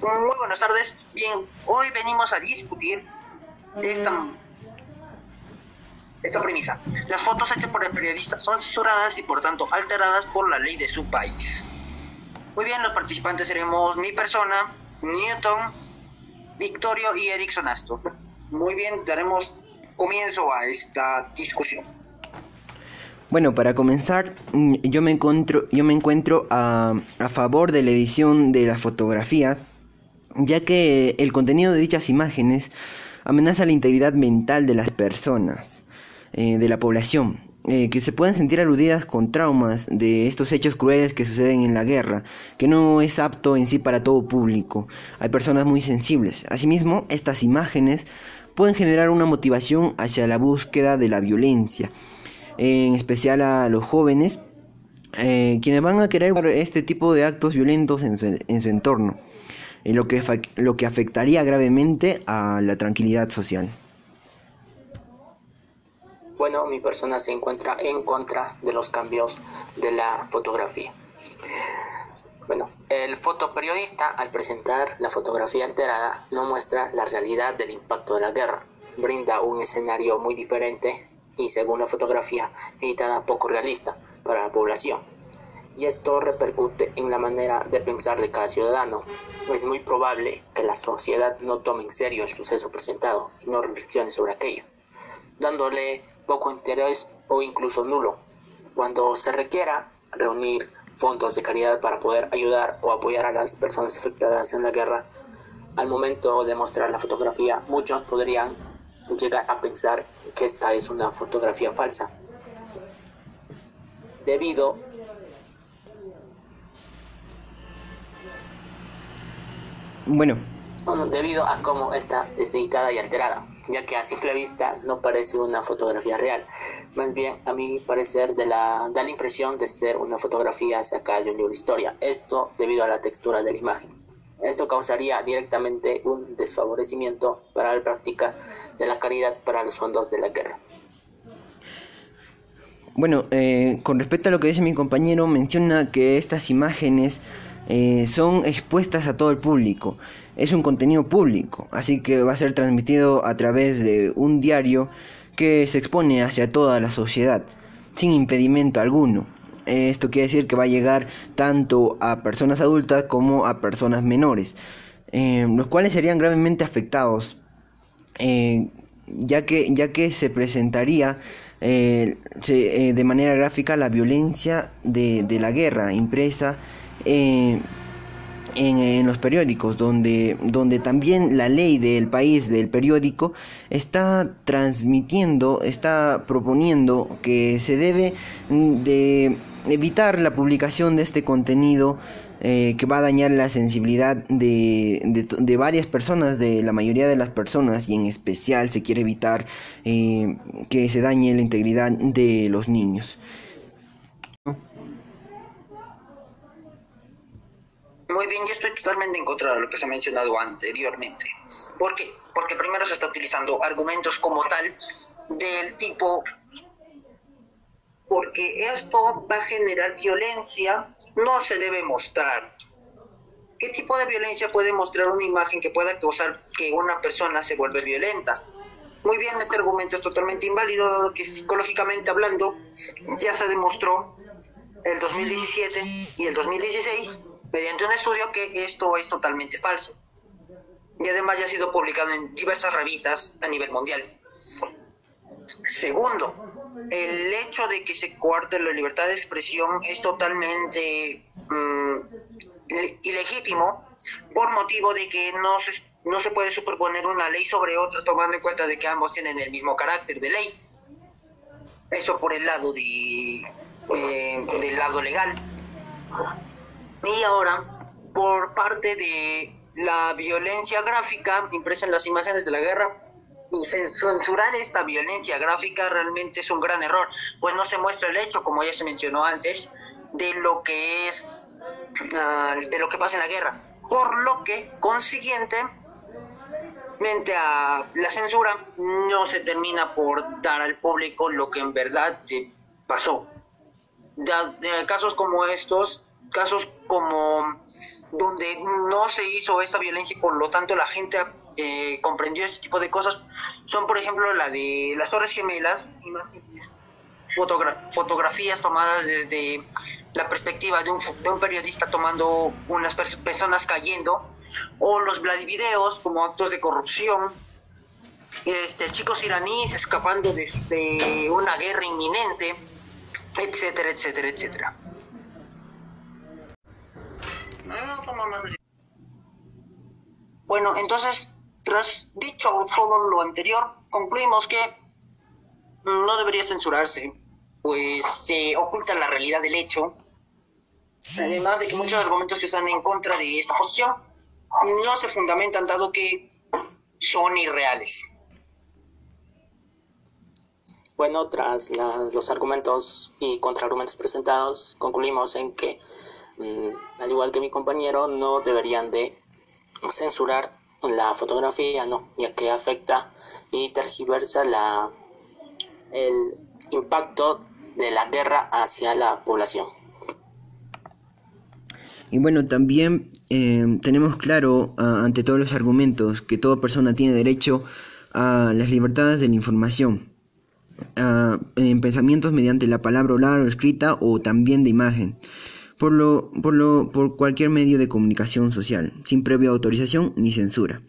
Muy buenas tardes. Bien, hoy venimos a discutir esta, esta premisa. Las fotos hechas por el periodista son censuradas y por tanto alteradas por la ley de su país. Muy bien, los participantes seremos mi persona, Newton, Victorio y Erickson Astor. Muy bien, daremos comienzo a esta discusión. Bueno, para comenzar, mm, yo me encuentro, yo me encuentro a, a favor de la edición de las fotografías, ya que el contenido de dichas imágenes amenaza la integridad mental de las personas, eh, de la población, eh, que se pueden sentir aludidas con traumas de estos hechos crueles que suceden en la guerra, que no es apto en sí para todo público. Hay personas muy sensibles. Asimismo, estas imágenes pueden generar una motivación hacia la búsqueda de la violencia en especial a los jóvenes, eh, quienes van a querer este tipo de actos violentos en su, en su entorno, en lo, que, lo que afectaría gravemente a la tranquilidad social. Bueno, mi persona se encuentra en contra de los cambios de la fotografía. Bueno, el fotoperiodista al presentar la fotografía alterada no muestra la realidad del impacto de la guerra, brinda un escenario muy diferente y según la fotografía editada poco realista para la población. Y esto repercute en la manera de pensar de cada ciudadano. Es muy probable que la sociedad no tome en serio el suceso presentado y no reflexione sobre aquello, dándole poco interés o incluso nulo. Cuando se requiera reunir fondos de caridad para poder ayudar o apoyar a las personas afectadas en la guerra, al momento de mostrar la fotografía, muchos podrían llegar a pensar que esta es una fotografía falsa. Debido bueno, debido a cómo está editada y alterada, ya que a simple vista no parece una fotografía real. Más bien, a mi parecer, de la, da la impresión de ser una fotografía sacada de un libro de historia. Esto debido a la textura de la imagen. Esto causaría directamente un desfavorecimiento para la práctica de la caridad para los fondos de la guerra. Bueno, eh, con respecto a lo que dice mi compañero, menciona que estas imágenes eh, son expuestas a todo el público. Es un contenido público, así que va a ser transmitido a través de un diario que se expone hacia toda la sociedad, sin impedimento alguno. Esto quiere decir que va a llegar tanto a personas adultas como a personas menores, eh, los cuales serían gravemente afectados, eh, ya, que, ya que se presentaría de manera gráfica la violencia de la guerra impresa en, en, los periódicos, donde, donde también la ley del país del periódico está transmitiendo, está proponiendo que se debe de evitar la publicación de este contenido eh, que va a dañar la sensibilidad de, de, varias personas, de la mayoría de las personas, y en especial se quiere evitar eh, que se dañe la integridad de los niños. Muy bien, yo estoy totalmente en contra de lo que se ha mencionado anteriormente. ¿Por qué? Porque primero se está utilizando argumentos como tal del tipo porque esto va a generar violencia, no se debe mostrar. ¿Qué tipo de violencia puede mostrar una imagen que pueda causar que una persona se vuelva violenta? Muy bien, este argumento es totalmente inválido, dado que psicológicamente hablando ya se demostró el 2017 y el 2016 mediante un estudio que esto es totalmente falso. Y además ya ha sido publicado en diversas revistas a nivel mundial. Segundo, el hecho de que se coarte la libertad de expresión es totalmente mm, ilegítimo por motivo de que no se, no se puede superponer una ley sobre otra tomando en cuenta de que ambos tienen el mismo carácter de ley. Eso por el lado de, eh, del lado legal. Y ahora, por parte de la violencia gráfica impresa las imágenes de la guerra, y censurar esta violencia gráfica realmente es un gran error, pues no se muestra el hecho, como ya se mencionó antes, de lo que es, ah, de lo que pasa en la guerra. Por lo que, consiguientemente, a la censura no se termina por dar al público lo que en verdad pasó. de casos como estos, casos como donde no se hizo esta violencia y por lo tanto la gente eh, comprendió este tipo de cosas, son por ejemplo la de las Torres Gemelas, fotografías tomadas desde la perspectiva de un, de un periodista tomando unas personas cayendo, o los Vladivideos como actos de corrupción, este, chicos iraníes escapando de, una guerra inminente, etcétera, etcétera, etcétera. Bueno, entonces, tras dicho todo lo anterior, concluimos que no debería censurarse, pues se oculta la realidad del hecho. Además de que muchos argumentos que están en contra de esta posición no se fundamentan dado que son irreales. Bueno, tras los argumentos y contraargumentos presentados, concluimos en que, mm, al igual que mi compañero, no deberían de censurar la fotografía, ¿no? ya que afecta y tergiversa la, el impacto de la guerra hacia la población. Y bueno, también eh, tenemos claro ante todos los argumentos que toda persona tiene derecho a las libertades de la información en pensamientos mediante la palabra oral o escrita o también de imagen, por, lo, por, lo, por cualquier medio de comunicación social, sin previa autorización ni censura.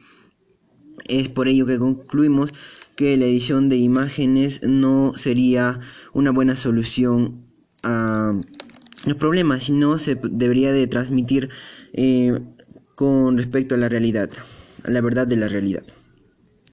Es por ello que concluimos que la edición de imágenes no sería una buena solución a los problemas, sino se debería de transmitir eh, con respecto a la realidad, a la verdad de la realidad.